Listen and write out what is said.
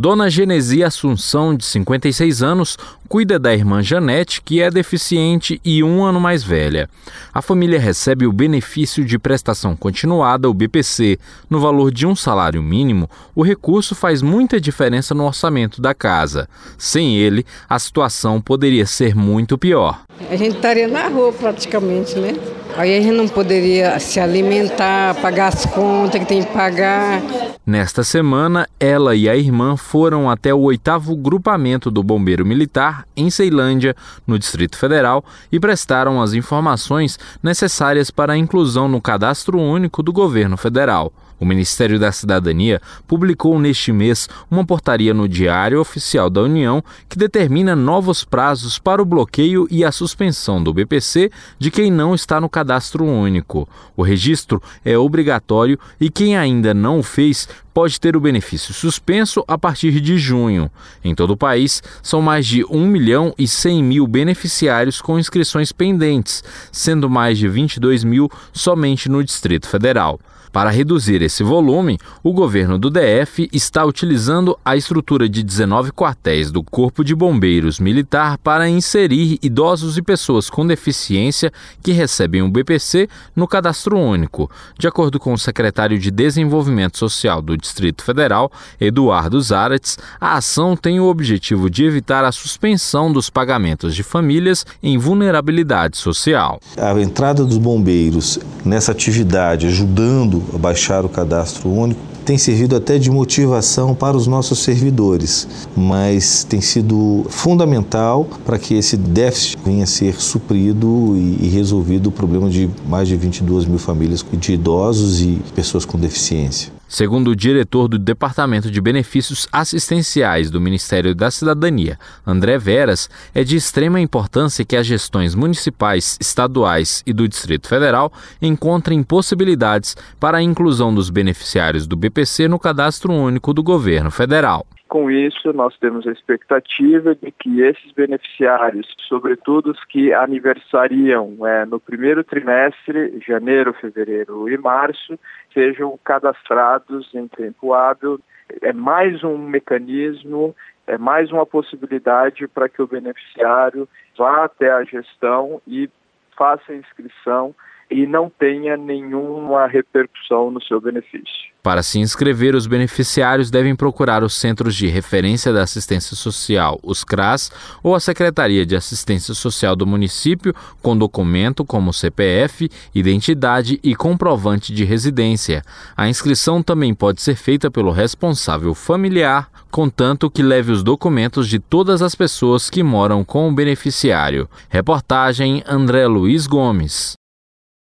Dona Genesia Assunção, de 56 anos, cuida da irmã Janete, que é deficiente e um ano mais velha. A família recebe o benefício de prestação continuada, o BPC, no valor de um salário mínimo. O recurso faz muita diferença no orçamento da casa. Sem ele, a situação poderia ser muito pior. A gente estaria na rua praticamente, né? Aí a gente não poderia se alimentar, pagar as contas que tem que pagar. Nesta semana, ela e a irmã foram até o oitavo grupamento do Bombeiro Militar em Ceilândia, no Distrito Federal, e prestaram as informações necessárias para a inclusão no cadastro único do governo federal. O Ministério da Cidadania publicou neste mês uma portaria no Diário Oficial da União que determina novos prazos para o bloqueio e a suspensão do BPC de quem não está no cadastro único. O registro é obrigatório e quem ainda não o fez pode ter o benefício suspenso a partir de junho. Em todo o país, são mais de 1 milhão e 100 mil beneficiários com inscrições pendentes, sendo mais de 22 mil somente no Distrito Federal. Para reduzir esse volume, o governo do DF está utilizando a estrutura de 19 quartéis do Corpo de Bombeiros Militar para inserir idosos e pessoas com deficiência que recebem o BPC no cadastro único. De acordo com o secretário de Desenvolvimento Social do Distrito Federal, Eduardo Zaratz, a ação tem o objetivo de evitar a suspensão dos pagamentos de famílias em vulnerabilidade social. A entrada dos bombeiros nessa atividade, ajudando baixar o cadastro único, tem servido até de motivação para os nossos servidores, mas tem sido fundamental para que esse déficit venha a ser suprido e resolvido o problema de mais de 22 mil famílias de idosos e pessoas com deficiência. Segundo o diretor do Departamento de Benefícios Assistenciais do Ministério da Cidadania, André Veras, é de extrema importância que as gestões municipais, estaduais e do Distrito Federal encontrem possibilidades para a inclusão dos beneficiários do No cadastro único do governo federal. Com isso, nós temos a expectativa de que esses beneficiários, sobretudo os que aniversariam é, no primeiro trimestre, janeiro, fevereiro e março, sejam cadastrados em tempo hábil. É mais um mecanismo, é mais uma possibilidade para que o beneficiário vá até a gestão e faça a inscrição e não tenha nenhuma repercussão no seu benefício. Para se inscrever, os beneficiários devem procurar os Centros de Referência da Assistência Social, os CRAS, ou a Secretaria de Assistência Social do município com documento como CPF, identidade e comprovante de residência. A inscrição também pode ser feita pelo responsável familiar, contanto que leve os documentos de todas as pessoas que moram com o beneficiário. Reportagem André Luiz Gomes.